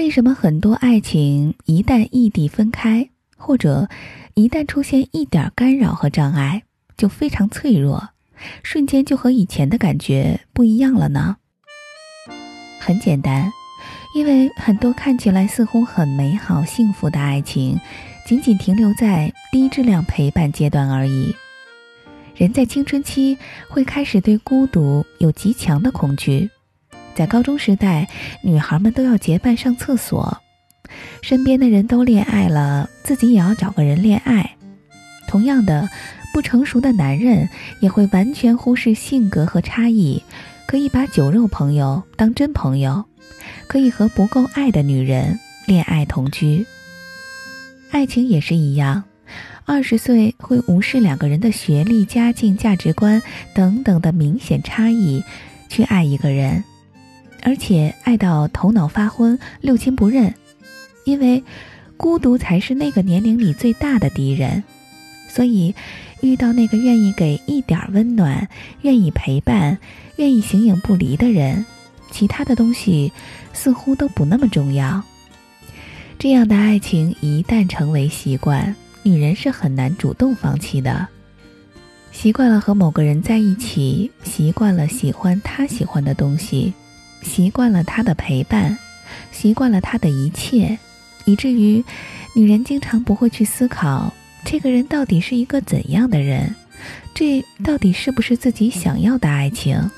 为什么很多爱情一旦异地分开，或者一旦出现一点干扰和障碍，就非常脆弱，瞬间就和以前的感觉不一样了呢？很简单，因为很多看起来似乎很美好、幸福的爱情，仅仅停留在低质量陪伴阶段而已。人在青春期会开始对孤独有极强的恐惧。在高中时代，女孩们都要结伴上厕所，身边的人都恋爱了，自己也要找个人恋爱。同样的，不成熟的男人也会完全忽视性格和差异，可以把酒肉朋友当真朋友，可以和不够爱的女人恋爱同居。爱情也是一样，二十岁会无视两个人的学历、家境、价值观等等的明显差异，去爱一个人。而且爱到头脑发昏、六亲不认，因为孤独才是那个年龄里最大的敌人。所以，遇到那个愿意给一点温暖、愿意陪伴、愿意形影不离的人，其他的东西似乎都不那么重要。这样的爱情一旦成为习惯，女人是很难主动放弃的。习惯了和某个人在一起，习惯了喜欢他喜欢的东西。习惯了他的陪伴，习惯了他的一切，以至于女人经常不会去思考这个人到底是一个怎样的人，这到底是不是自己想要的爱情？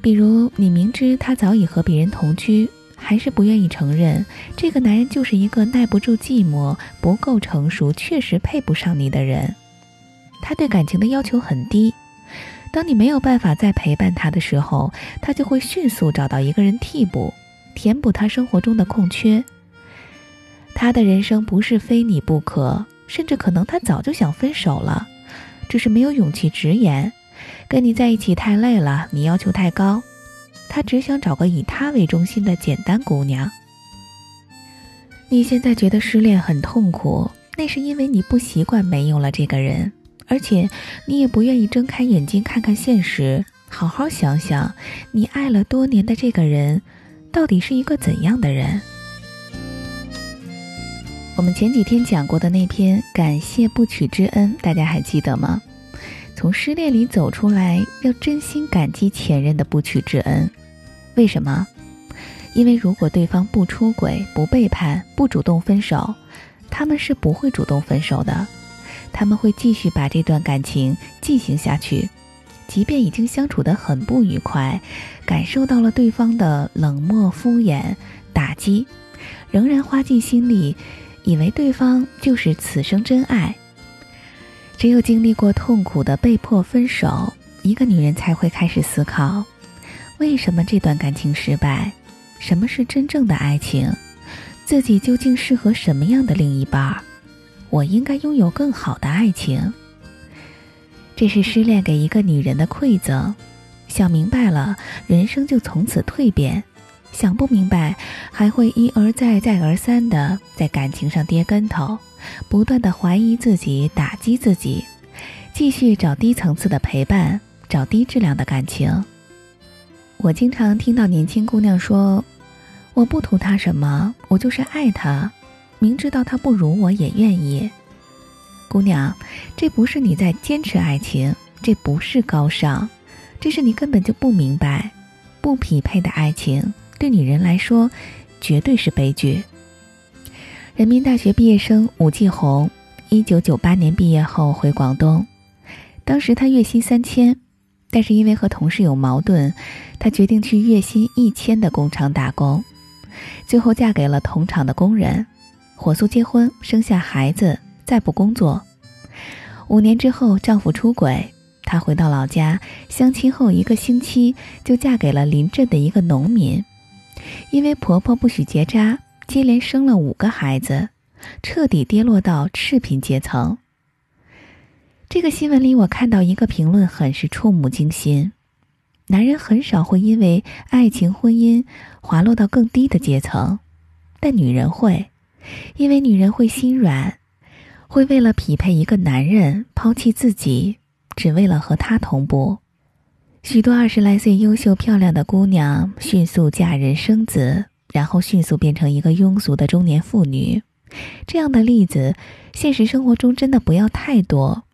比如，你明知他早已和别人同居，还是不愿意承认这个男人就是一个耐不住寂寞、不够成熟、确实配不上你的人。他对感情的要求很低。当你没有办法再陪伴他的时候，他就会迅速找到一个人替补，填补他生活中的空缺。他的人生不是非你不可，甚至可能他早就想分手了，只是没有勇气直言。跟你在一起太累了，你要求太高。他只想找个以他为中心的简单姑娘。你现在觉得失恋很痛苦，那是因为你不习惯没有了这个人。而且，你也不愿意睁开眼睛看看现实，好好想想，你爱了多年的这个人，到底是一个怎样的人？我们前几天讲过的那篇《感谢不娶之恩》，大家还记得吗？从失恋里走出来，要真心感激前任的不娶之恩。为什么？因为如果对方不出轨、不背叛、不主动分手，他们是不会主动分手的。他们会继续把这段感情进行下去，即便已经相处得很不愉快，感受到了对方的冷漠、敷衍、打击，仍然花尽心力，以为对方就是此生真爱。只有经历过痛苦的被迫分手，一个女人才会开始思考：为什么这段感情失败？什么是真正的爱情？自己究竟适合什么样的另一半？我应该拥有更好的爱情。这是失恋给一个女人的馈赠。想明白了，人生就从此蜕变；想不明白，还会一而再、再而三的在感情上跌跟头，不断的怀疑自己、打击自己，继续找低层次的陪伴，找低质量的感情。我经常听到年轻姑娘说：“我不图他什么，我就是爱他。”明知道他不如我也愿意，姑娘，这不是你在坚持爱情，这不是高尚，这是你根本就不明白，不匹配的爱情对女人来说绝对是悲剧。人民大学毕业生武继红，一九九八年毕业后回广东，当时他月薪三千，但是因为和同事有矛盾，他决定去月薪一千的工厂打工，最后嫁给了同厂的工人。火速结婚，生下孩子，再不工作。五年之后，丈夫出轨，她回到老家相亲后一个星期就嫁给了邻镇的一个农民。因为婆婆不许结扎，接连生了五个孩子，彻底跌落到赤贫阶层。这个新闻里，我看到一个评论，很是触目惊心：男人很少会因为爱情、婚姻滑落到更低的阶层，但女人会。因为女人会心软，会为了匹配一个男人抛弃自己，只为了和他同步。许多二十来岁优秀漂亮的姑娘迅速嫁人生子，然后迅速变成一个庸俗的中年妇女。这样的例子，现实生活中真的不要太多。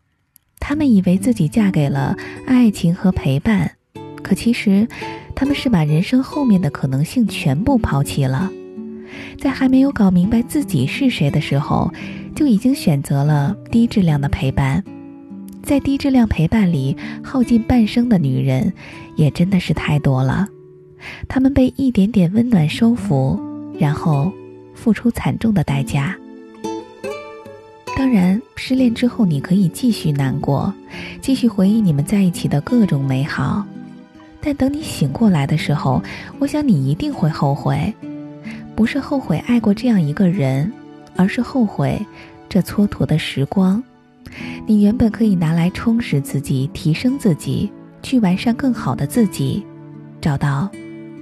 她们以为自己嫁给了爱情和陪伴，可其实，他们是把人生后面的可能性全部抛弃了。在还没有搞明白自己是谁的时候，就已经选择了低质量的陪伴。在低质量陪伴里耗尽半生的女人，也真的是太多了。她们被一点点温暖收服，然后付出惨重的代价。当然，失恋之后你可以继续难过，继续回忆你们在一起的各种美好，但等你醒过来的时候，我想你一定会后悔。不是后悔爱过这样一个人，而是后悔这蹉跎的时光。你原本可以拿来充实自己、提升自己，去完善更好的自己，找到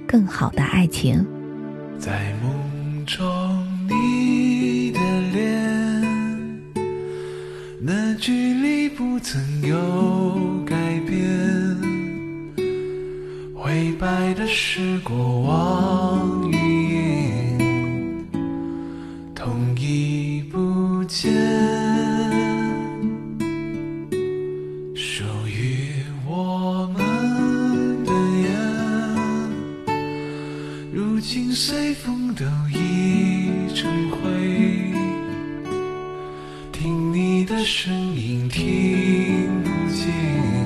更好的爱情。在梦中，你的脸，那距离不曾有改变，灰白的是过往。间，属于我们的烟，如今随风都已成灰。听你的声音，听不见。